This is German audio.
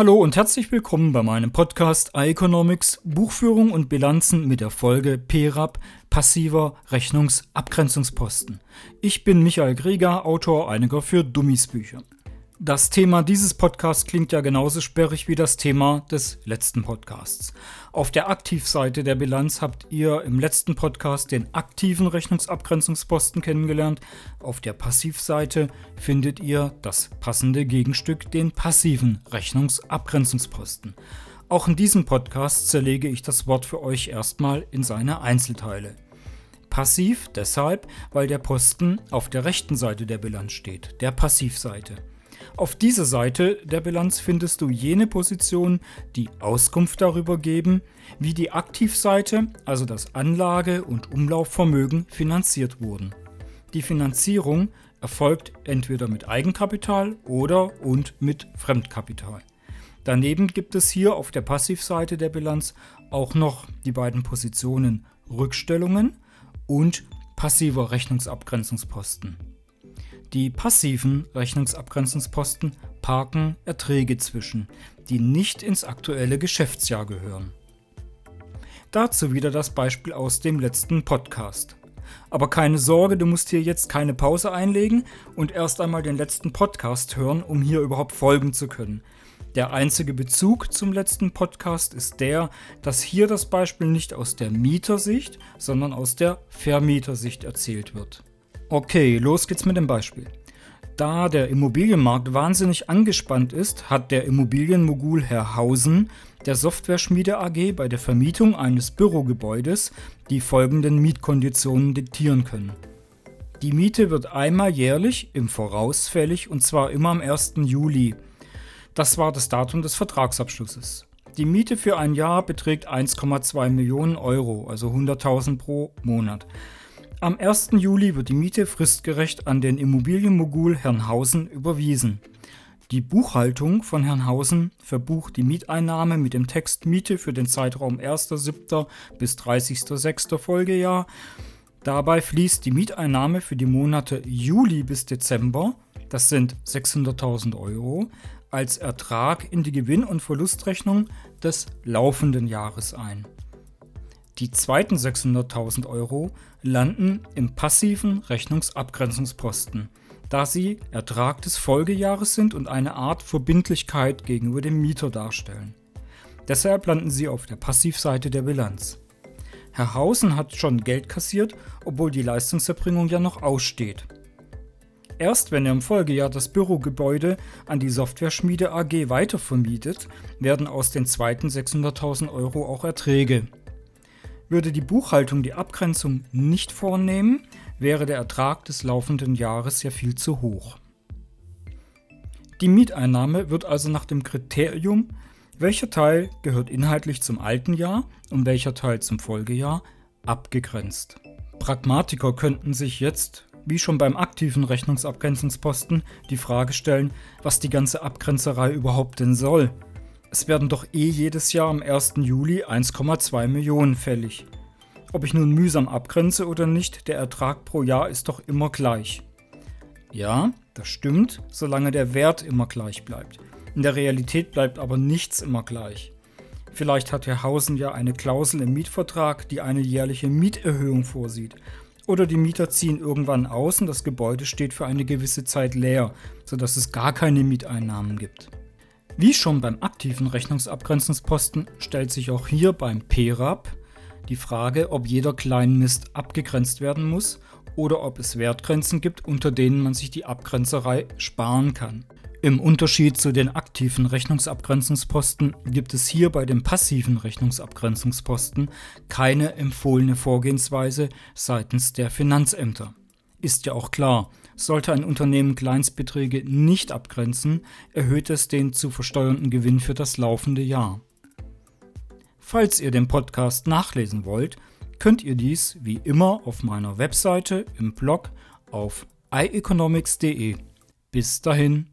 Hallo und herzlich willkommen bei meinem Podcast iEconomics Buchführung und Bilanzen mit der Folge PRAP passiver Rechnungsabgrenzungsposten. Ich bin Michael Greger, Autor einiger für Dummies Bücher. Das Thema dieses Podcasts klingt ja genauso sperrig wie das Thema des letzten Podcasts. Auf der Aktivseite der Bilanz habt ihr im letzten Podcast den aktiven Rechnungsabgrenzungsposten kennengelernt. Auf der Passivseite findet ihr das passende Gegenstück, den passiven Rechnungsabgrenzungsposten. Auch in diesem Podcast zerlege ich das Wort für euch erstmal in seine Einzelteile. Passiv deshalb, weil der Posten auf der rechten Seite der Bilanz steht, der Passivseite. Auf dieser Seite der Bilanz findest du jene Positionen, die Auskunft darüber geben, wie die Aktivseite, also das Anlage- und Umlaufvermögen, finanziert wurden. Die Finanzierung erfolgt entweder mit Eigenkapital oder und mit Fremdkapital. Daneben gibt es hier auf der Passivseite der Bilanz auch noch die beiden Positionen Rückstellungen und passiver Rechnungsabgrenzungsposten. Die passiven Rechnungsabgrenzungsposten parken Erträge zwischen, die nicht ins aktuelle Geschäftsjahr gehören. Dazu wieder das Beispiel aus dem letzten Podcast. Aber keine Sorge, du musst hier jetzt keine Pause einlegen und erst einmal den letzten Podcast hören, um hier überhaupt folgen zu können. Der einzige Bezug zum letzten Podcast ist der, dass hier das Beispiel nicht aus der Mietersicht, sondern aus der Vermietersicht erzählt wird. Okay, los geht's mit dem Beispiel. Da der Immobilienmarkt wahnsinnig angespannt ist, hat der Immobilienmogul Herr Hausen der Softwareschmiede AG bei der Vermietung eines Bürogebäudes die folgenden Mietkonditionen diktieren können. Die Miete wird einmal jährlich im Voraus fällig und zwar immer am 1. Juli. Das war das Datum des Vertragsabschlusses. Die Miete für ein Jahr beträgt 1,2 Millionen Euro, also 100.000 pro Monat. Am 1. Juli wird die Miete fristgerecht an den Immobilienmogul Herrnhausen überwiesen. Die Buchhaltung von Herrnhausen verbucht die Mieteinnahme mit dem Text Miete für den Zeitraum 1.7. bis 30.6. Folgejahr. Dabei fließt die Mieteinnahme für die Monate Juli bis Dezember, das sind 600.000 Euro, als Ertrag in die Gewinn- und Verlustrechnung des laufenden Jahres ein. Die zweiten 600.000 Euro landen im passiven Rechnungsabgrenzungsposten, da sie Ertrag des Folgejahres sind und eine Art Verbindlichkeit gegenüber dem Mieter darstellen. Deshalb landen sie auf der Passivseite der Bilanz. Herr Hausen hat schon Geld kassiert, obwohl die Leistungserbringung ja noch aussteht. Erst wenn er im Folgejahr das Bürogebäude an die Softwareschmiede AG weitervermietet, werden aus den zweiten 600.000 Euro auch Erträge. Würde die Buchhaltung die Abgrenzung nicht vornehmen, wäre der Ertrag des laufenden Jahres ja viel zu hoch. Die Mieteinnahme wird also nach dem Kriterium, welcher Teil gehört inhaltlich zum alten Jahr und welcher Teil zum Folgejahr, abgegrenzt. Pragmatiker könnten sich jetzt, wie schon beim aktiven Rechnungsabgrenzungsposten, die Frage stellen, was die ganze Abgrenzerei überhaupt denn soll es werden doch eh jedes Jahr am 1. Juli 1,2 Millionen fällig. Ob ich nun mühsam abgrenze oder nicht, der Ertrag pro Jahr ist doch immer gleich. Ja, das stimmt, solange der Wert immer gleich bleibt. In der Realität bleibt aber nichts immer gleich. Vielleicht hat Herr Hausen ja eine Klausel im Mietvertrag, die eine jährliche Mieterhöhung vorsieht. Oder die Mieter ziehen irgendwann aus und das Gebäude steht für eine gewisse Zeit leer, sodass es gar keine Mieteinnahmen gibt. Wie schon beim aktiven Rechnungsabgrenzungsposten stellt sich auch hier beim PRAP die Frage, ob jeder Kleinmist abgegrenzt werden muss oder ob es Wertgrenzen gibt, unter denen man sich die Abgrenzerei sparen kann. Im Unterschied zu den aktiven Rechnungsabgrenzungsposten gibt es hier bei dem passiven Rechnungsabgrenzungsposten keine empfohlene Vorgehensweise seitens der Finanzämter. Ist ja auch klar, sollte ein Unternehmen Kleinstbeträge nicht abgrenzen, erhöht es den zu versteuernden Gewinn für das laufende Jahr. Falls ihr den Podcast nachlesen wollt, könnt ihr dies wie immer auf meiner Webseite im Blog auf ieconomics.de. Bis dahin.